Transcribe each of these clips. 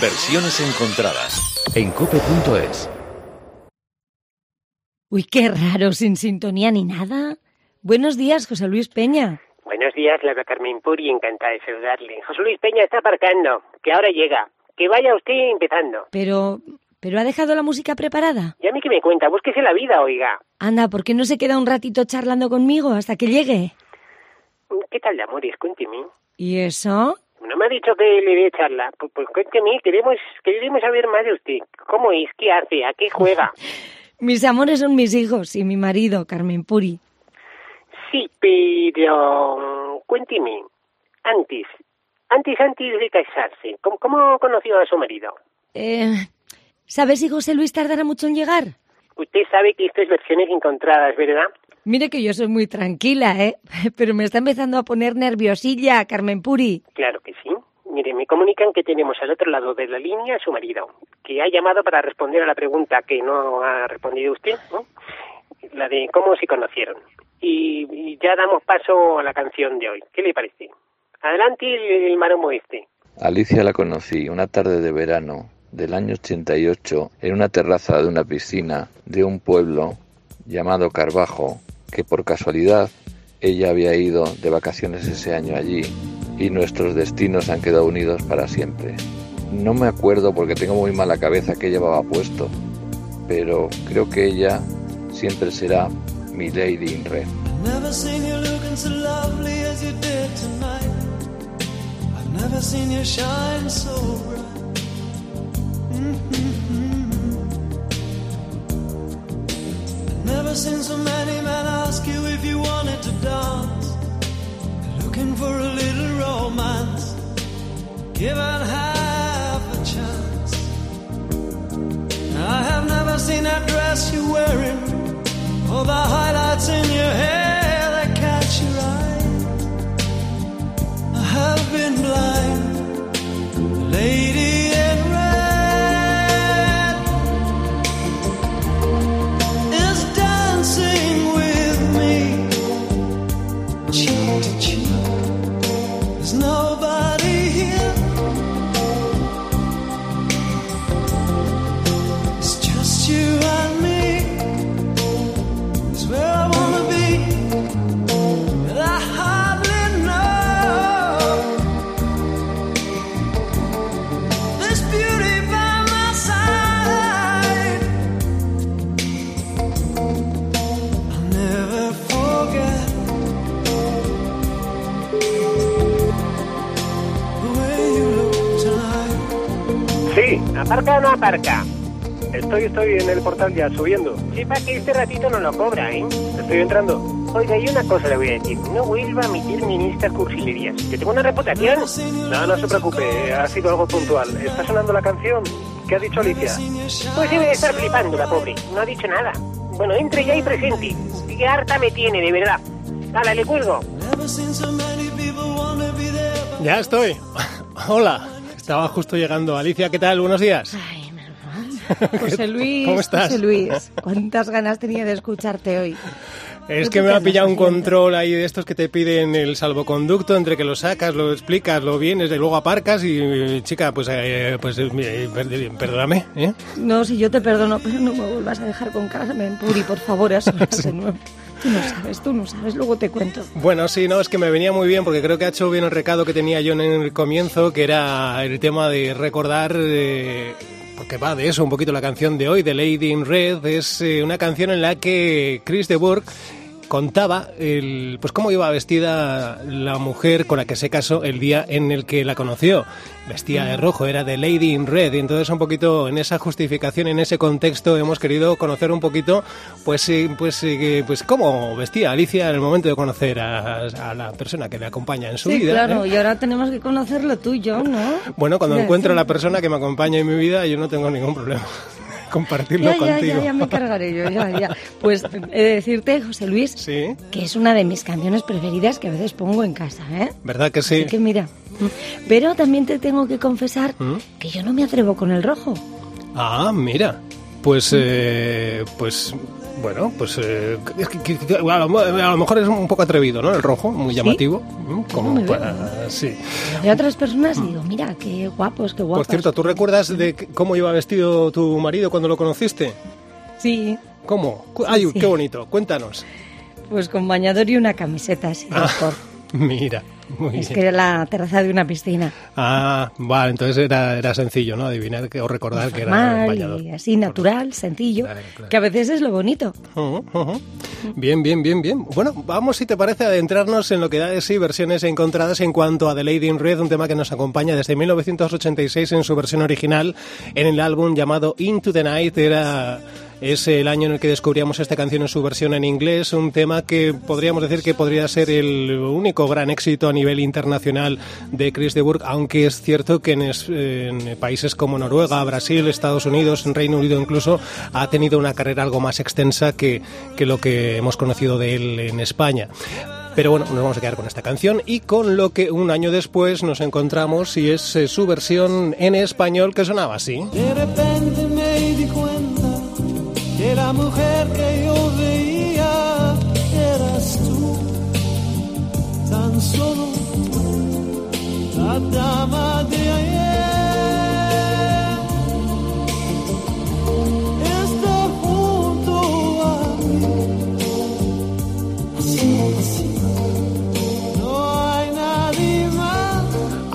Versiones encontradas en cope.es. Uy, qué raro, sin sintonía ni nada. Buenos días, José Luis Peña. Buenos días, la Carmen Puri, encantada de saludarle. José Luis Peña está aparcando, que ahora llega. Que vaya usted empezando. Pero, ¿pero ha dejado la música preparada? ¿Y a mí que me cuenta? Búsquese la vida, oiga. Anda, ¿por qué no se queda un ratito charlando conmigo hasta que llegue? ¿Qué tal de amores? Cuénteme. ¿Y eso? No me ha dicho que le dé charla. Pues, pues cuénteme, queremos, queremos saber más de usted. ¿Cómo es? ¿Qué hace? ¿A qué juega? Mis amores son mis hijos y mi marido, Carmen Puri. Sí, pero cuénteme, antes, antes, antes de casarse, ¿cómo, cómo conoció a su marido? Eh, ¿Sabes si José Luis tardará mucho en llegar? Usted sabe que esto es versiones encontradas, ¿verdad? Mire que yo soy muy tranquila, ¿eh? Pero me está empezando a poner nerviosilla, Carmen Puri. Claro que sí. Mire, me comunican que tenemos al otro lado de la línea a su marido, que ha llamado para responder a la pregunta que no ha respondido usted, ¿no? la de cómo se conocieron. Y, y ya damos paso a la canción de hoy. ¿Qué le parece? Adelante el, el maromo este. Alicia la conocí una tarde de verano del año 88 en una terraza de una piscina de un pueblo llamado Carbajo, que por casualidad ella había ido de vacaciones ese año allí y nuestros destinos han quedado unidos para siempre. No me acuerdo porque tengo muy mala cabeza qué llevaba puesto, pero creo que ella siempre será mi lady in red. Never seen so many men ask you if you wanted to dance. Looking for a little romance. Given half a chance. I have never seen that dress aparca o no aparca. Estoy, estoy en el portal ya subiendo. Sepa que este ratito no lo cobra, ¿eh? Estoy entrando. Oiga, y una cosa le voy a decir. No vuelva a emitirme en estas cursilerías. Que tengo una reputación. No, no se preocupe. Ha sido algo puntual. ¿Está sonando la canción? ¿Qué ha dicho Alicia? Pues debe de estar flipando la pobre. No ha dicho nada. Bueno, entre ya y presente. Qué harta me tiene, de verdad. Hala, le cuelgo. Ya estoy. Hola. Estaba justo llegando. Alicia, ¿qué tal? Buenos días. Ay, mal. José Luis, ¿Cómo estás? José Luis, cuántas ganas tenía de escucharte hoy. Es ¿Tú que me ha pillado un control ahí de estos que te piden el salvoconducto, entre que lo sacas, lo explicas, lo vienes, y luego aparcas y, eh, chica, pues, eh, pues eh, per- perdóname, ¿eh? No, si yo te perdono, pero no me vuelvas a dejar con Carmen Puri, por favor, a solas de nuevo. Tú no sabes, tú no sabes, luego te cuento. Bueno, sí, no, es que me venía muy bien porque creo que ha hecho bien el recado que tenía yo en el comienzo, que era el tema de recordar, eh, porque va de eso un poquito la canción de hoy, de Lady in Red, es eh, una canción en la que Chris de Burgh contaba el, pues cómo iba vestida la mujer con la que se casó el día en el que la conoció. Vestía de rojo, era de Lady in Red, y entonces un poquito en esa justificación, en ese contexto, hemos querido conocer un poquito, pues, eh, pues, eh, pues cómo vestía Alicia en el momento de conocer a, a la persona que le acompaña en su Sí, vida. claro, ¿eh? y ahora tenemos que conocerlo tú y yo, ¿no? Bueno, cuando encuentro a la persona que me acompaña en mi vida, yo no tengo ningún problema. Compartirlo Ya, ya, contigo. ya, ya me cargaré yo, ya, ya. Pues he de decirte, José Luis, Sí, que es una de mis canciones preferidas que a veces pongo en casa, ¿eh? ¿verdad que sí? Así que mira. Pero también te tengo que confesar ¿Mm? que yo no me atrevo con el rojo. Ah, mira. Pues, eh, pues Bueno, pues eh, es que- que- a, lo, a lo mejor es un poco atrevido, ¿no? El rojo, muy llamativo. ¿no? Como muy para- sí. A otras personas digo, mira, qué guapos, qué guapos. Por cierto, ¿tú recuerdas de cómo iba vestido tu marido cuando lo conociste? Sí, ¿Cómo? Ay, Sí. qué bonito. Cuéntanos. pues con bañador y una camiseta así de Ah. Mira, muy Es bien. que era la terraza de una piscina. Ah, vale, entonces era, era sencillo, ¿no? Adivinar que, o recordar que era Formal bañador. y así, natural, sencillo. Claro, claro. Que a veces es lo bonito. Bien, bien, bien, bien. Bueno, vamos, si te parece, a adentrarnos en lo que da de sí versiones encontradas en cuanto a The Lady in Red, un tema que nos acompaña desde 1986 en su versión original, en el álbum llamado Into the Night. Era es el año en el que descubríamos esta canción en su versión en inglés, un tema que podríamos decir que podría ser el único gran éxito a nivel internacional de Chris de Burgh, aunque es cierto que en, es- en países como Noruega, Brasil, Estados Unidos, Reino Unido incluso, ha tenido una carrera algo más extensa que, que lo que hemos conocido de él en España. Pero bueno, nos vamos a quedar con esta canción y con lo que un año después nos encontramos y es eh, su versión en español que sonaba así. De repente me di cuenta que la mujer que yo veía eras tú, tan solo la dama de ayer.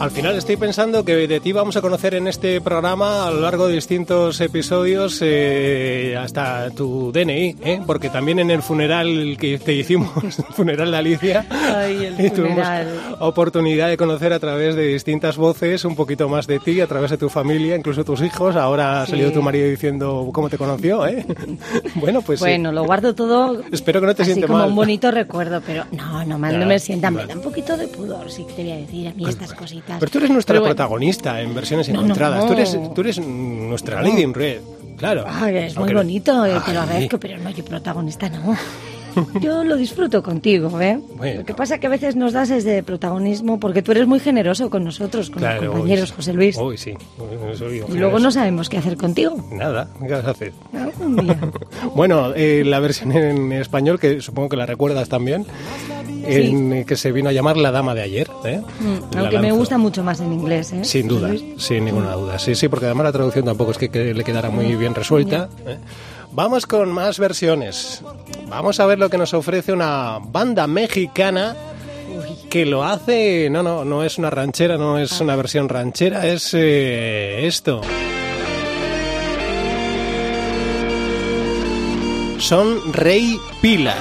Al final estoy pensando que de ti vamos a conocer en este programa a lo largo de distintos episodios eh, hasta tu DNI, ¿eh? porque también en el funeral que te hicimos, el funeral de Alicia, Ay, el tuvimos oportunidad de conocer a través de distintas voces un poquito más de ti, a través de tu familia, incluso tus hijos. Ahora ha salido Sí. tu marido diciendo cómo te conoció. ¿eh? bueno, pues sí. Bueno, lo guardo todo Espero que no te así siente como mal. un bonito recuerdo, pero no, no, mal, Ya, no me sienta. Me da un poquito de pudor, sí que te voy a decir a mí estas cositas. Pero tú eres nuestra Pero bueno, protagonista en versiones No, no, encontradas. Tú, eres, no. tú eres nuestra Lady in Red. Claro. Ay, es muy bonito, eh, te lo agradezco, pero no, yo protagonista no. Yo lo disfruto contigo, ¿eh? Bueno. Lo que pasa que a veces nos das ese protagonismo porque tú eres muy generoso con nosotros, con Claro, los compañeros, José Luis. Uy, sí. Soy un y luego no sabemos qué hacer contigo. Nada, ¿qué vas a hacer? día. Bueno, eh, la versión en español, que supongo que la recuerdas también, en, eh, que se vino a llamar La Dama de Ayer. ¿eh? Mm, Aunque me gusta mucho más en inglés, ¿eh? Sin duda, Luis. sin ninguna duda. Sí, sí, porque además la traducción tampoco es que, que le quedara muy bien resuelta. ¿eh? Vamos con más versiones. Vamos a ver lo que nos ofrece una banda mexicana que lo hace. No, no, no es una ranchera, no es una versión ranchera, es eh, esto. Son Rey Pila.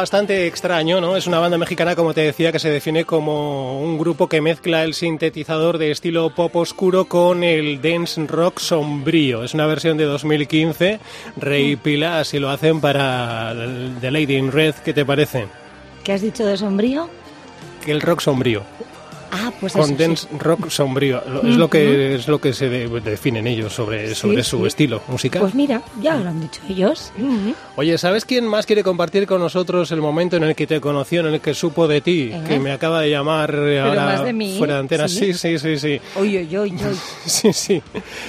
Bastante extraño, ¿no? Es una banda mexicana, como te decía, que se define como un grupo que mezcla el sintetizador de estilo pop oscuro con el dance rock sombrío. Es una versión de 2015. Rey y Pila así lo hacen para The Lady in Red. ¿Qué te parece? ¿Qué has dicho de sombrío? Que el rock sombrío. Ah, pues con eso sí. rock sombrío. Es lo que es lo que se de- definen ellos sobre, sobre su sí. estilo musical. Pues mira, ya lo han dicho ellos. Oye, ¿sabes quién más quiere compartir con nosotros el momento en el que te conoció, en el que supo de ti? ¿Eh? Que me acaba de llamar eh, ahora de mí? fuera de antena. Sí, ¿Sí? sí, sí, sí. Uy, uy, uy. Sí, sí.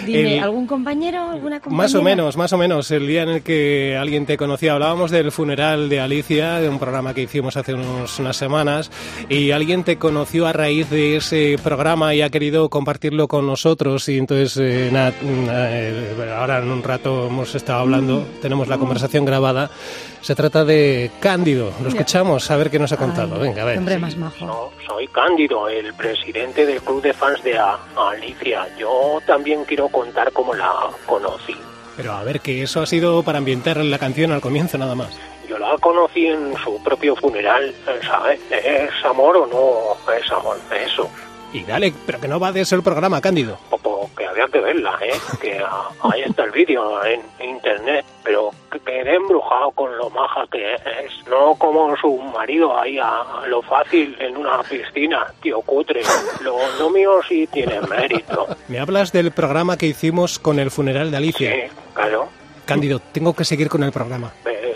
Dime, El- ¿algún compañero, alguna compañera? más o menos, más o menos, el día en el que alguien te conocía. Hablábamos del funeral de Alicia, de un programa que hicimos hace unos- unas semanas, y alguien te conoció a raíz de ese programa y ha querido compartirlo con nosotros. Y entonces, eh, nada, nada, eh, ahora en un rato hemos estado hablando, tenemos la conversación grabada. Se trata de Cándido. Lo escuchamos, a ver qué nos ha contado. Ay, Venga, a ver. Hombre más majo. No, soy Cándido, el presidente del club de fans de A- Alicia. Yo también quiero contar cómo la conocí. Pero a ver, que eso ha sido para ambientar la canción al comienzo nada más. Yo la conocí en su propio funeral, ¿sabes? ¿Es amor o no es amor? Eso. Y dale, pero que no va de el programa, Cándido. Porque había que verla, ¿eh? Que ah, ahí está el vídeo en internet, pero que quedé embrujado con lo maja que es, no como su marido ahí a, lo fácil en una piscina, tío cutre. Lo, lo mío sí tiene mérito. Me hablas del programa que hicimos con el funeral de Alicia. Sí, claro. Cándido, tengo que seguir con el programa.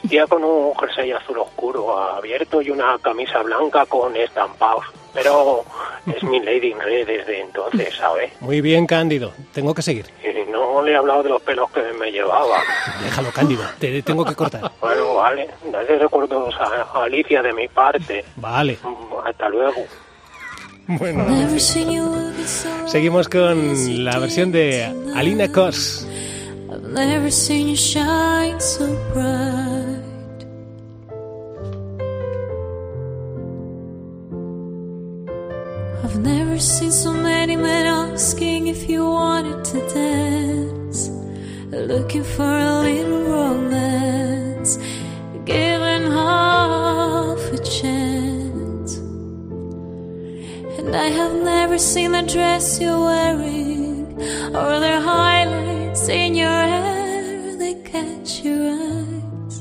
Vestía con un jersey azul oscuro abierto y una camisa blanca con estampados. Pero es mi lady en red desde entonces, ¿sabes? Muy bien, Cándido, tengo que seguir. Y no le he hablado de los pelos que me llevaba. Déjalo, Cándido, te tengo que cortar. Bueno, vale. Dale recuerdos a Alicia de mi parte. Vale. Hasta luego. Bueno, seguimos con la versión de Alina Kos. I've never seen you shine so bright. Seen so many men asking if you wanted to dance, looking for a little romance, giving half a chance. And I have never seen the dress you're wearing or the highlights in your hair that catch your eyes.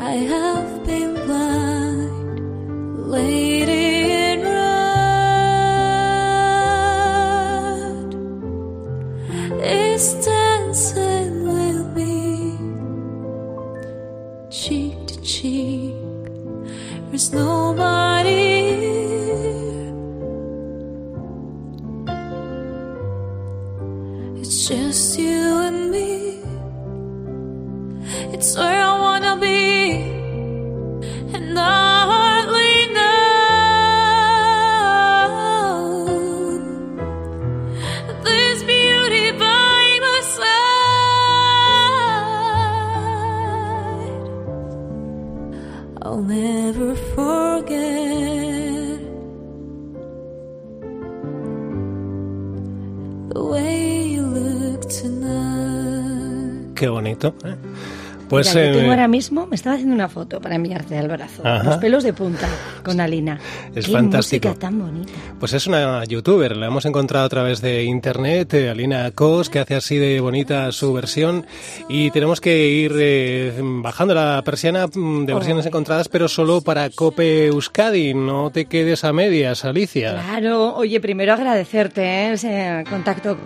I have been blind, lady It's just you and me. It's where I wanna be. Tonight. Qué bonito. ¿eh? Pues Mira, yo eh, tengo ahora mismo, me estaba haciendo una foto para enviarte al brazo. Ajá. Los pelos de punta con Alina. Es Qué fantástico. música tan bonita. Pues es una youtuber, la hemos encontrado a través de internet, eh, Alina Kos, que hace así de bonita su versión y tenemos que ir eh, bajando la persiana mm, de versiones encontradas, pero solo para Cope Euskadi, no te quedes a medias, Alicia. Claro, oye, primero agradecerte ¿eh? ese contacto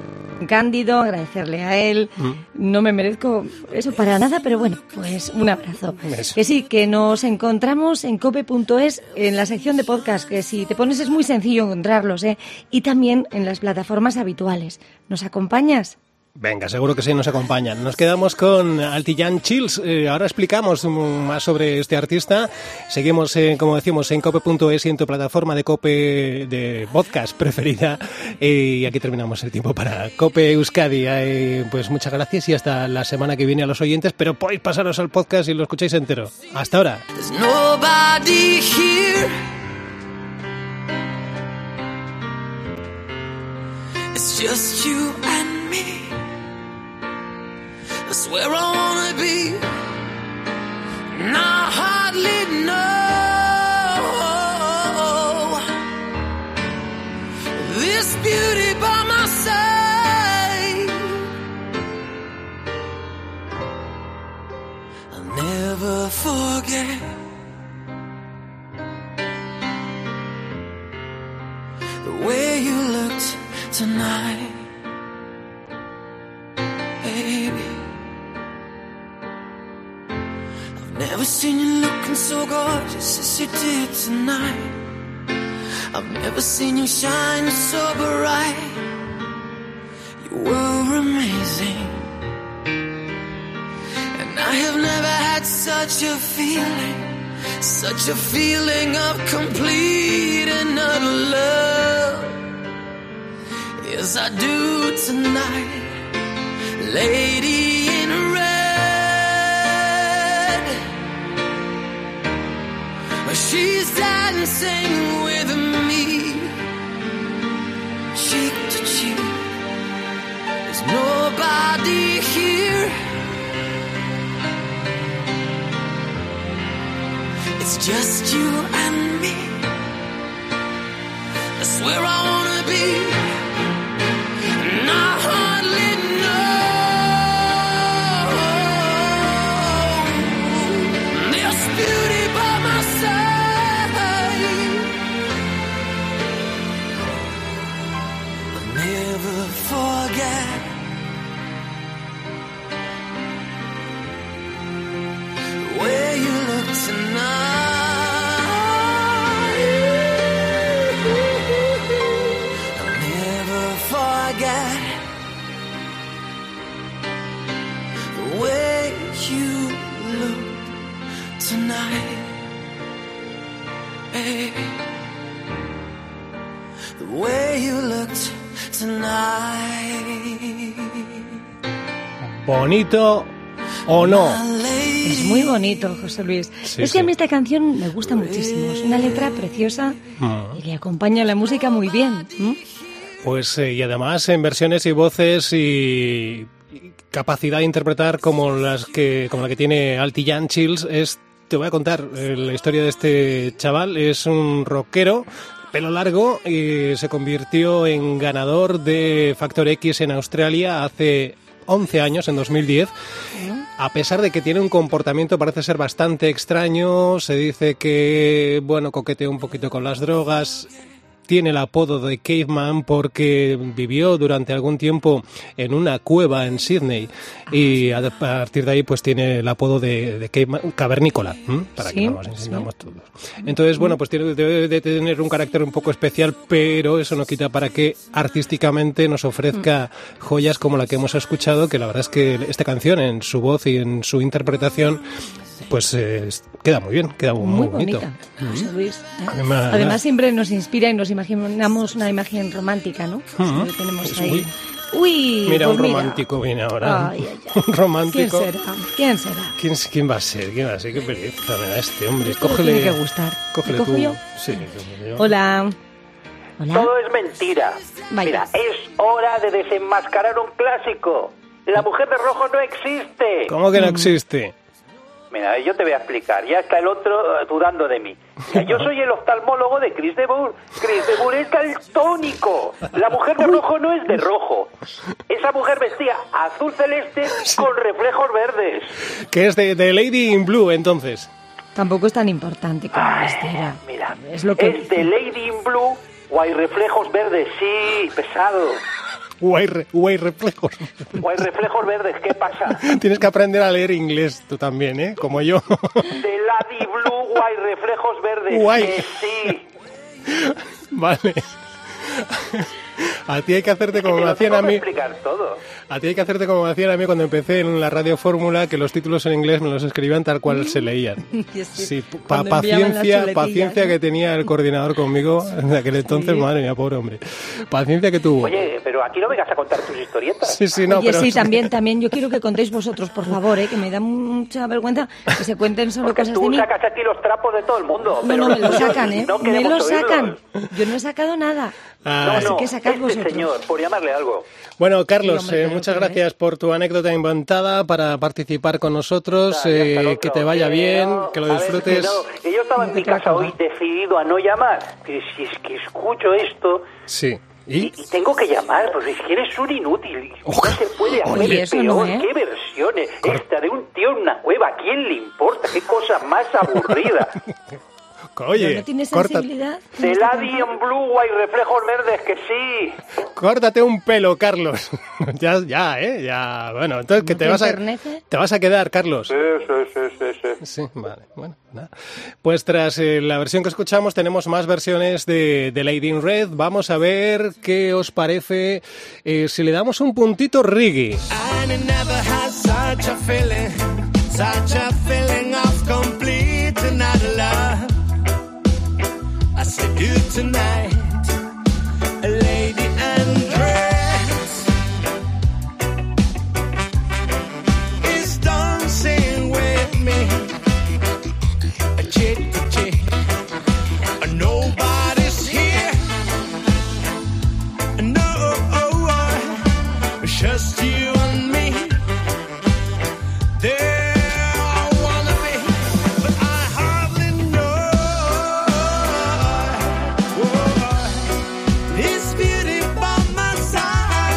cándido, agradecerle a él. Mm. No me merezco eso para nada, pero bueno, pues un abrazo. Eso. Que sí, que nos encontramos en cope.es en la sección de podcast, que si te pones es muy sencillo encontrarlos, ¿eh? y también en las plataformas habituales. ¿Nos acompañas? Venga, seguro que sí nos acompañan. Nos quedamos con Altillán Chills. Eh, ahora explicamos más sobre este artista. Seguimos, eh, como decimos, en cope.es y en tu plataforma de cope de podcast preferida. Eh, y aquí terminamos el tiempo para Cope Euskadi. Pues muchas gracias y hasta la semana que viene a los oyentes. Pero podéis pasaros al podcast y lo escucháis entero. Hasta ahora. That's where I wanna be. And I hardly know this beauty by my side. I'll never forget. the way you looked tonight, seen you looking so gorgeous as you did tonight. I've never seen you shine so bright. You were amazing. And I have never had such a feeling. Such a feeling of complete and utter love. Yes, I do tonight. Lady She's dancing with me. Cheek to cheek. There's nobody here. It's just you and me. That's where I wanna be. Bonito o no. Es muy bonito, José Luis. Sí, es que a mí esta canción me gusta muchísimo. Es una letra preciosa y le acompaña la música muy bien. Pues eh, y además en versiones y voces y, capacidad de interpretar como las que como la que tiene Altijan Chills es te voy a contar eh, la historia de este chaval es un rockero pelo largo y se convirtió en ganador de Factor X en Australia hace 11 años, en 2010. A pesar de que tiene un comportamiento, parece ser bastante extraño, se dice que, bueno, coqueteó un poquito con las drogas, tiene el apodo de Caveman porque vivió durante algún tiempo en una cueva en Sydney y a partir de ahí pues tiene el apodo de, de Caveman, cavernícola, para Sí, que nos entendamos todos. Entonces, bueno, pues tiene, debe de tener un carácter un poco especial, pero eso no quita para que artísticamente nos ofrezca joyas como la que hemos escuchado, que la verdad es que esta canción en su voz y en su interpretación pues eh, queda muy bien, queda muy, Muy, bonito. bonita, Luis. ¿eh? Además- Además, siempre nos inspira y nos imaginamos una imagen romántica, ¿no? Ujú. Que tenemos Pues, ahí. uy. Uy, Mira, pues un romántico viene ahora. Ay, ay, ay. Un romántico. ¿Quién será? ¿Quién será? ¿Quién, quién va a ser? ¿Quién va a ser? Qué pereza me da este hombre. Esto Cógele. tiene que gustar. Cógele ¿Le cojo tú. yo? Sí, yo. Hola. Hola. Todo es mentira. Vaya. Mira, es hora de desenmascarar un clásico. La mujer de rojo no existe. ¿Cómo que no existe? Mira, yo te voy a explicar. Ya está el otro eh, dudando de mí. Mira, yo soy el oftalmólogo de Chris de Boer. Chris de Boer es daltónico. La mujer de rojo no es de rojo. Esa mujer vestía azul celeste con reflejos verdes. Que es de, de Lady in Blue, entonces. Tampoco es tan importante como Ay, vestida. Mira, Es lo que es de Lady in Blue o hay reflejos verdes. Sí, pesado. O hay, re- o hay reflejos. O hay reflejos verdes. ¿Qué pasa? Tienes que aprender a leer inglés tú también, ¿eh? Como yo. De Lady Blue o hay reflejos verdes. Guay. Que sí. vale. A ti hay que hacerte como me hacían a mí. explicar todo. A ti hay que hacerte como me hacían a mí cuando empecé en la radio fórmula, que los títulos en inglés me los escribían tal cual se leían. Sí, pa- paciencia, paciencia que tenía el coordinador conmigo en aquel entonces, Sí. madre mía, pobre hombre. Paciencia que tuvo. Oye, pero aquí no vengas a contar tus historietas. Sí, sí, no, Oye, pero sí, también, también. Yo quiero que contéis vosotros, por favor, ¿eh? que me da mucha vergüenza que se cuenten solo Porque cosas de tú mí. sacas aquí los trapos de todo el mundo. No, pero no, me lo sacan, ¿eh? no me lo sacan. oírlos. Yo no he sacado nada. Ah. Así No, que este señor, por llamarle algo. Bueno, Carlos, Sí, hombre, eh, muchas gracias por tu anécdota inventada para participar con nosotros. Eh, que te vaya bien, no, que lo ver, disfrutes. que no, que yo estaba en mi casa hoy decidido a no llamar. Que si es que escucho esto Sí. y, ¿Y? y tengo que llamar, porque es que eres un inútil. No se puede hacer Oye, peor. no, ¿eh? ¿Qué versiones? Esta de un tío en una cueva. ¿A quién le importa? ¿Qué cosa más aburrida? Oye, ¿No tienes corta- sensibilidad? De Lady en Blue hay reflejos verdes que sí. córtate un pelo, Carlos. ya, ya, ¿eh? Ya, bueno, entonces que ¿No te te vas a te vas a quedar, Carlos. Sí, sí, sí, sí, sí. Sí, vale, bueno, nada. Pues tras eh, la versión que escuchamos tenemos más versiones de, de Lady in Red. Vamos a ver qué os parece eh, si le damos un puntito reggae. And it never had such a feeling, such a feeling of complete and utter love. I said you tonight,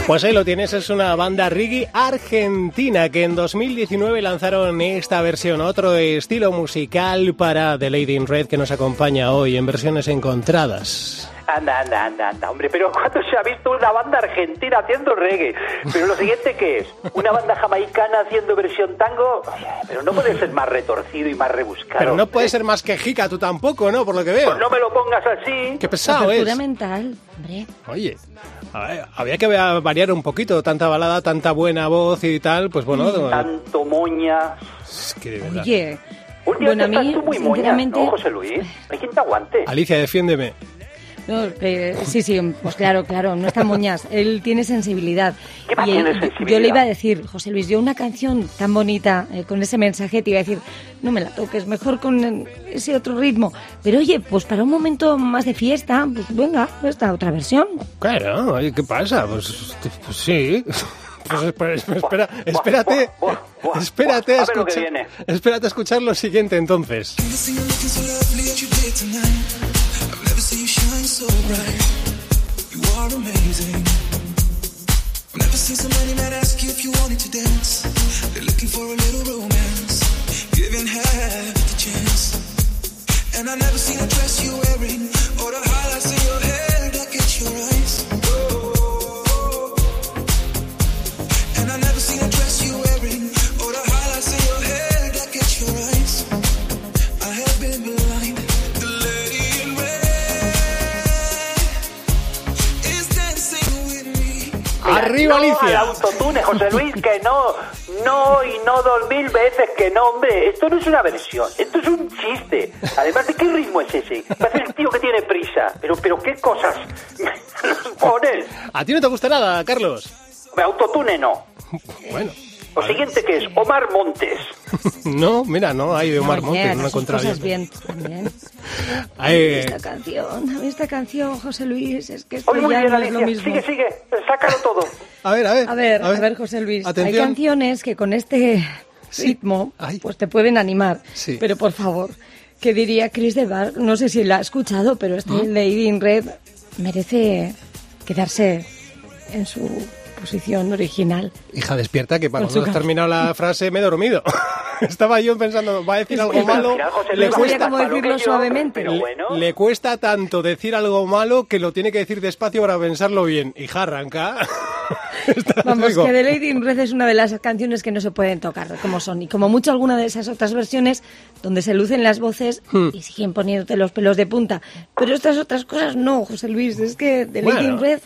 Pues ahí lo tienes, es una banda reggae argentina que en 2019 lanzaron esta versión, otro estilo musical para The Lady in Red que nos acompaña hoy en versiones encontradas. Anda, anda, anda, anda, hombre, pero ¿cuándo se ha visto una banda argentina haciendo reggae? Pero lo siguiente, ¿qué es? ¿Una banda jamaicana haciendo versión tango? Pero no puede ser más retorcido y más rebuscado. Pero no puede ser más que jica tú tampoco, ¿no? Por lo que veo. Pues no me lo pongas así. Qué pesado es. mental, hombre. Oye, a ver, había que va- variar un poquito, tanta balada, tanta buena voz y tal, pues bueno, Tanto moña. es que de verdad. Oye, Bueno, a Últimamente mí, tú muy sinceramente- ¿no, José Luis? Hay quien te aguante. Alicia, defiéndeme. No, eh, sí, sí, pues claro, claro, no está moñas. Él tiene sensibilidad. ¿Qué a Y, sensibilidad? Yo le iba a decir, José Luis, yo una canción tan bonita, eh, con ese mensaje, te iba a decir, no me la toques, mejor con ese otro ritmo. Pero oye, pues para un momento más de fiesta, pues venga, esta otra versión. Claro, oye, ¿qué pasa? Pues, pues sí. Pues espera, espera- espérate, buah, buah, buah, espérate a escuchar, espérate a escuchar lo siguiente entonces. I've seen you shine so bright. You are amazing. I've never seen somebody not ask you if you wanted to dance. They're looking for a little romance, giving half the chance. And I never seen a dress you're wearing or the highlights in your hair that catch your eyes. No Alicia! al autotune, José Luis, que no, no y no dos mil veces que no, hombre. Esto no es una versión, esto es un chiste. Además, ¿de qué ritmo es ese? Parece el tío que tiene prisa. Pero, pero ¿qué cosas nos pones? ¿A ti no te gusta nada, Carlos? Autotune no. Bueno, Lo siguiente que es Omar Montes. no, mira, no hay Omar Montes, no sus encontrado cosas yo. bien también. Ay, Esta canción, a mí esta canción, José Luis, es que esto Oye, ya bien, no es lo mismo. Sigue, sigue. Sácalo todo. a ver, a ver. A ver, a ver, José Luis, hay canciones que con este ritmo pues te pueden animar. Sí. Pero por favor, que diría Chris de Bar, no sé si la ha escuchado, pero este. Lady in Red merece quedarse en su posición original. Hija, despierta, que para cuando has terminado la frase me he dormido. Estaba yo pensando, va a decir algo malo. Le cuesta, decirlo suavemente. Le cuesta tanto decir algo malo que lo tiene que decir despacio para pensarlo bien. Hija, arranca. Vamos, que The Lady in Red es una de las canciones que no se pueden tocar, como son. Y como mucho alguna de esas otras versiones donde se lucen las voces Hmm. y siguen poniéndote los pelos de punta. Pero estas otras cosas no, José Luis. Es que The Lady Bueno, in Red.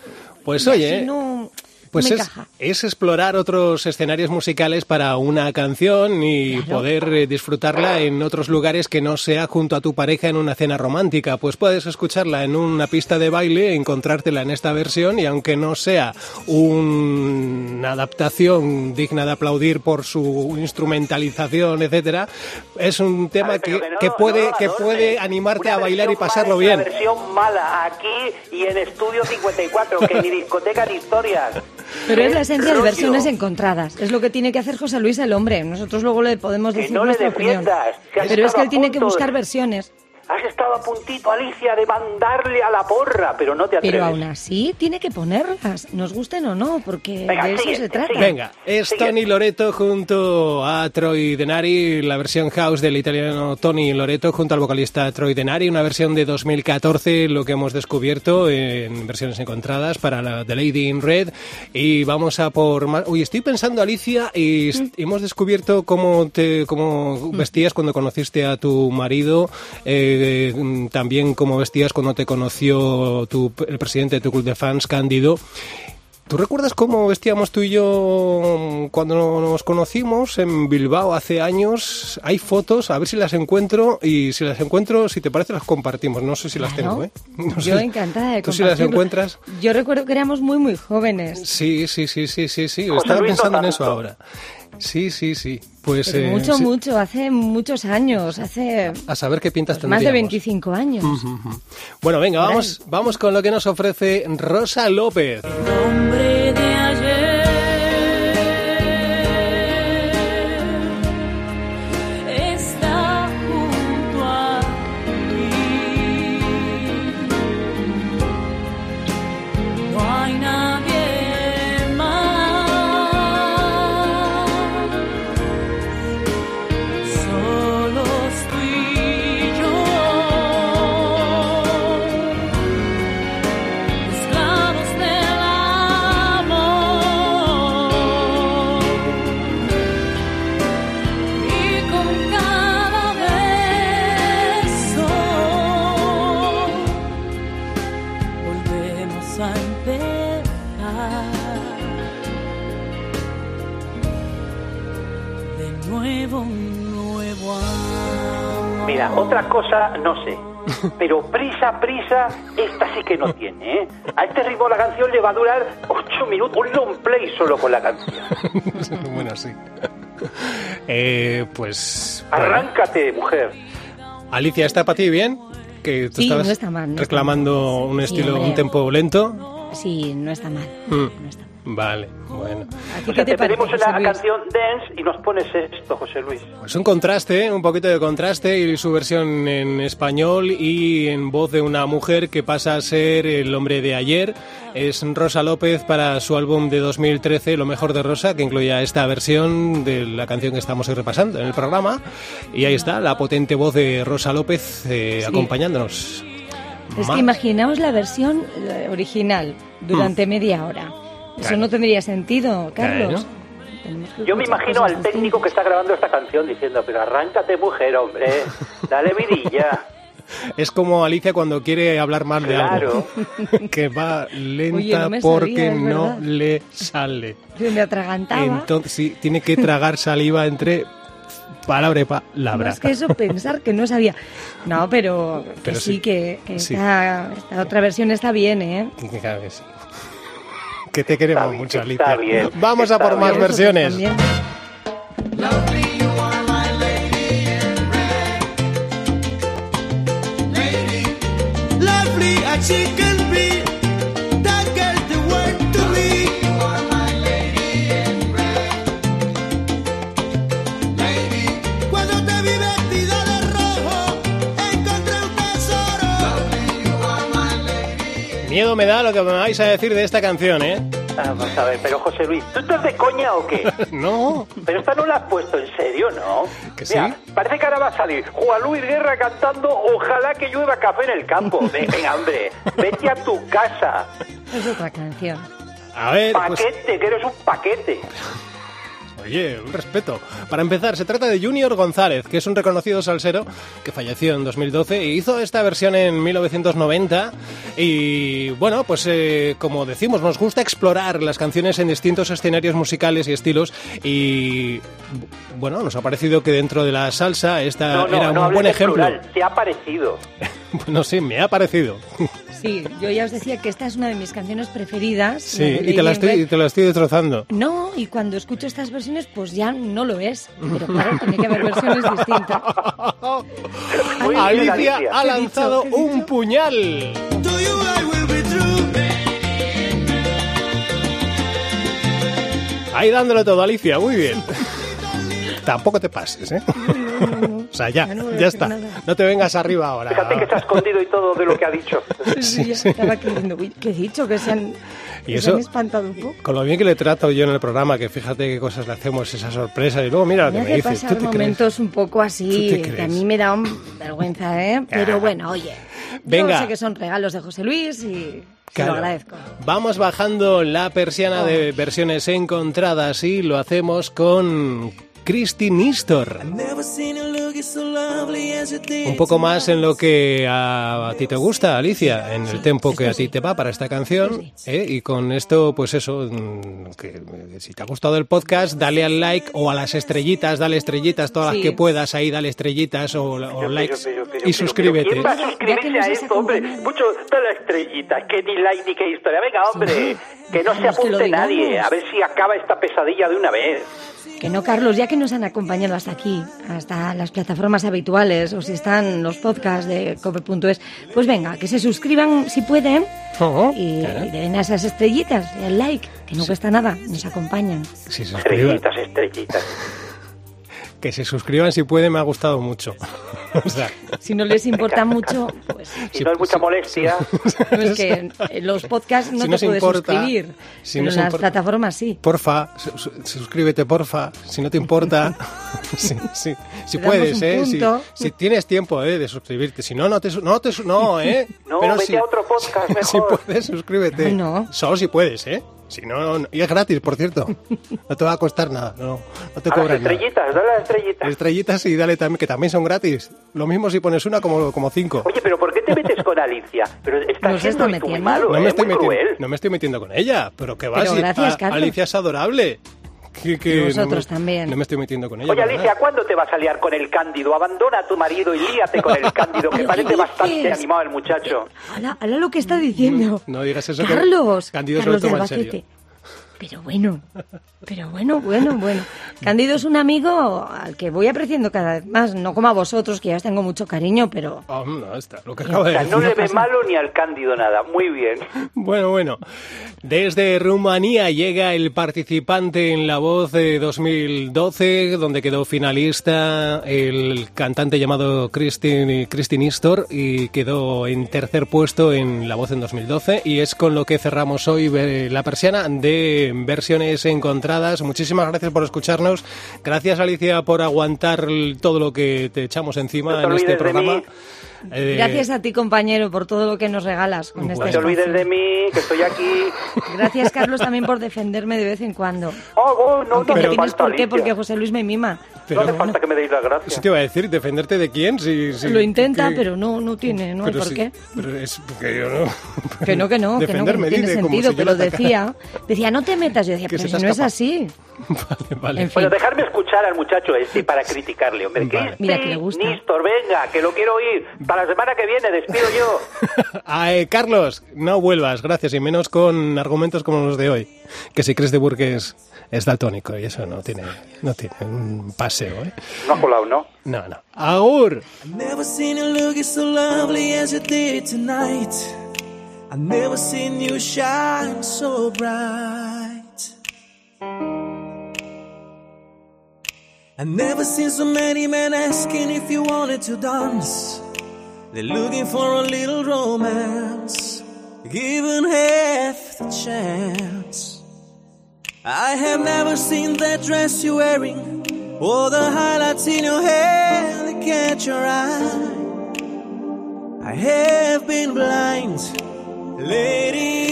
pues oye, así no, Pues es, explorar otros escenarios musicales para una canción y Claro. poder eh, disfrutarla en otros lugares que no sea junto a tu pareja en una cena romántica. Pues puedes escucharla en una pista de baile, encontrártela en esta versión y aunque no sea un- una adaptación digna de aplaudir por su instrumentalización, etcétera, es un tema que, no que puede no que puede animarte Una a bailar y pasarlo bien. Una versión mala aquí y en Estudio 54, que ni discoteca ni historias. Pero es la esencia de versiones encontradas. Es lo que tiene que hacer José Luis el hombre. Nosotros luego le podemos Que decir le nuestra opinión. Pero es que él tiene que buscar versiones. Has estado a puntito, Alicia, de mandarle a la porra, pero no te atreves. Pero aún así tiene que ponerlas, nos gusten o no, porque Venga, de eso sigue, se trata. sigue. Venga, es Sigue. Tony Loreto junto a Troy Denari, la versión house del italiano Tony Loreto junto al vocalista Troy Denari, una versión de 2014, lo que hemos descubierto en versiones encontradas para la The Lady in Red. Y vamos a por más. Uy, estoy pensando, Alicia, y Mm. hemos descubierto cómo te cómo vestías cuando conociste a tu marido, eh, mm, también cómo vestías cuando te conoció tu, el presidente de tu club de fans, Cándido. ¿Tú recuerdas cómo vestíamos tú y yo cuando nos conocimos en Bilbao hace años? Hay fotos, a ver si las encuentro y si las encuentro, si te parece, las compartimos. No sé si las Claro. tengo, ¿eh? No Yo sé. encantada de ¿Tú si las encuentras? Yo recuerdo que éramos muy, muy jóvenes. Sí, sí, sí, sí, sí, sí. José Estaba Luis pensando en eso ahora. Sí, sí, sí. Pues Pero eh, mucho, sí. mucho, hace muchos años, hace A saber qué pintas pues, más de tendríamos. 25 años. Bueno, venga, vamos, vamos con lo que nos ofrece Rosa López. Hombre otra cosa no sé. Pero prisa, prisa, esta sí que no tiene, ¿eh? A este ritmo la canción le va a durar ocho minutos, un long play solo con la canción. bueno, sí. Eh, pues. bueno. Arráncate, mujer. Alicia, ¿está para ti bien? Que tú Sí, estabas no está mal, no está reclamando un estilo, un tempo lento. Sí, no está mal. Mm. No está mal. Vale, bueno. ¿A ti O qué sea, te te parece, pedimos José la canción Dance y nos pones esto, José Luis. Pues un contraste, un poquito de contraste y su versión en español y en voz de una mujer que pasa a ser el hombre de ayer. Es Rosa López para su álbum de 2013, Lo mejor de Rosa, que incluía esta versión de la canción que estamos hoy repasando en el programa. Y ahí está, la potente voz de Rosa López eh, Sí. acompañándonos. Es que imaginaos la versión eh, original durante media hora. Eso Claro. no tendría sentido, Carlos. Claro. Yo me imagino al técnico que está grabando esta canción diciendo, pero arráncate, mujer, hombre, dale vidilla. Es como Alicia cuando quiere hablar mal de Claro. algo. Que va lenta Oye, no me porque no le sale. Yo me atragantaba. Entonces, sí, tiene que tragar saliva entre palabra y palabra. Más que eso, pensar que no sabía. No, pero, que Pero sí, sí. que, que Sí. esta, esta otra versión está bien, ¿eh? Claro que sí. Que te queremos Está mucho, está Alicia. bien, Vamos a por más versiones. Miedo me da lo que me vais a decir de esta canción, ¿eh? Vamos a ver, pero José Luis, ¿tú estás de coña o qué? No. Pero esta no la has puesto en serio, ¿no? ¿Que sí? Mira, parece que ahora va a salir Juan Luis Guerra cantando Ojalá que llueva café en el campo. Ven, venga, hombre, vete a tu casa. Es otra canción. A ver, pues, Paquete, que eres un paquete. Oye, un respeto. Para empezar, se trata de Junior González, que es un reconocido salsero que falleció en 2012 e hizo esta versión en 1990. Y bueno, pues eh, como decimos, nos gusta explorar las canciones en distintos escenarios musicales y estilos. Y bueno, nos ha parecido que dentro de la salsa esta No, no, era un no buen ejemplo. plural, te ha parecido. Bueno, sí, me ha parecido. Sí, yo ya os decía que esta es una de mis canciones preferidas. Sí, y te la estoy, y te la estoy destrozando. No, y cuando escucho estas versiones, pues ya no lo es. Pero claro, tiene que haber versiones distintas. Muy bien, Alicia ha ¿Qué he dicho? lanzado ¿Qué he un dicho? puñal. Ahí dándolo todo, Alicia, muy bien. Tampoco te pases, ¿eh? O sea, ya, Ya no está. nada. No te vengas arriba ahora. Fíjate que ha escondido y todo de lo que ha dicho. Sí, ya estaba creyendo, ¿qué he dicho? Que se han, Y que se eso- han espantado un poco. Con lo bien que le trato yo en el programa, que fíjate qué cosas le hacemos, esa sorpresa, y luego mira lo que Me dices. ¿Tú te crees? momentos un poco así, ¿Tú te que a crees? mí me da un vergüenza, ¿eh? Pero bueno, oye, Venga. yo sé que son regalos de José Luis y Claro. lo agradezco. Vamos bajando la persiana de versiones encontradas y lo hacemos con Christy Nistor. Un poco más en lo que a, a ti te gusta, Alicia, en el tempo que a ti te va para esta canción. ¿eh? Y con esto, pues eso, mm, que, que si te ha gustado el podcast, dale al like o a las estrellitas, dale estrellitas, todas Sí. las que puedas, ahí dale estrellitas o, o likes pero, pero, y pero, suscríbete. pero, ¿Quién va a suscribirse a esto, hombre? Mucho de la estrellita, que ni like ni qué historia. Venga, hombre, que no se que lo apunte nadie. A ver si acaba esta pesadilla de una vez. Que no, Carlos, ya que nos han acompañado hasta aquí, hasta las plataformas habituales, o si están los podcasts de cope.es, pues venga, que se suscriban si pueden Oh, y, claro. y den a esas estrellitas y el like, que no cuesta nada, nos acompañan. Estrellitas, estrellitas. que se suscriban si pueden, me ha gustado mucho. O sea, Si no les importa mucho, pues Si no es mucha molestia, no es que en los podcasts no Si te puedes importa, suscribir, si pero en las importa- plataformas sí. porfa, su- su- suscríbete, porfa, si no te importa. si, si- si puedes, ¿eh? Si, si tienes tiempo, ¿eh? De suscribirte. Si no, no te... No, te no ¿eh? No, Pero vete si, a otro podcast si mejor. puedes, suscríbete. No. Solo si puedes, ¿eh? Si no, no- y es gratis, por cierto. No te va a costar nada, no, no te cobran nada. estrellitas, dale a las estrellitas. Estrellitas y dale también, que también son gratis. Lo mismo si pones una como, como cinco. Oye, pero ¿por qué te metes con Alicia? Pero estás Nos siendo está muy metiendo. malo, no, ¿eh? me estoy muy metiendo, cruel. no me estoy metiendo con ella, pero que va Pero si gracias, a- Carlos. Alicia es adorable. Que, que Y no me- también. No me estoy metiendo con ella. Oye, ¿verdad? Alicia, ¿cuándo te vas a liar con el Cándido? Abandona a tu marido y líate con el Cándido, que ¿Pero parece bastante dices? animado el muchacho. Hala, hala lo que está diciendo. No digas eso. que Carlos, Cándido se Carlos lo de toma en serio. Pero bueno, pero bueno, bueno, bueno. Cándido es un amigo al que voy apreciando cada vez más, no como a vosotros, que ya os tengo mucho cariño, pero Oh, no, está, lo que O acaba de sea, decir. no le ve malo ni al Cándido nada. Muy bien. Bueno, bueno. Desde Rumanía llega el participante en La Voz de 2012, donde quedó finalista el cantante llamado Christine, Christine Istor y quedó en tercer puesto en La Voz en 2012. Y es con lo que cerramos hoy eh, la persiana de versiones encontradas. Muchísimas gracias por escucharnos. Gracias, Alicia, por aguantar todo lo que te echamos encima No en este programa. Eh, gracias a ti, compañero, por todo lo que nos regalas con Bueno. este No te olvides de mí, que estoy aquí. Gracias, Carlos, también por defenderme de vez en cuando. Oh, oh, no, Aunque no no tienes por qué, porque José Luis me mima. Pero- no hace falta que me deis las gracias. te iba a decir, ¿defenderte de quién? Si, si- Lo intenta, que- pero no, no tiene, no hay pero por sí, qué. Pero es porque yo no. Que no, que no, que no, que no Defenderme, tiene sentido, si pero decía, decía, no te metas. Yo decía, Que pero si no es así. Vale, vale. En fin. Bueno, dejarme escuchar al muchacho este para criticarle, hombre. Vale. Mira que le gusta. Nístor, venga, que lo quiero oír. Para la semana que viene despido yo. Ah, eh, Carlos, no vuelvas, gracias, y menos con argumentos como los de hoy. Que si crees de Burgess es daltónico y eso no tiene, no tiene un paseo, ¿eh? No ha colado, ¿no? No, no. ¡Agur! I've never seen you looking so lovely as you did tonight. I've never seen you shine so bright. I've never seen so many men asking if you wanted to dance. They're looking for a little romance, given half the chance. I have never seen that dress you're wearing, or the highlights in your hair that catch your eye. I have been blind, Lady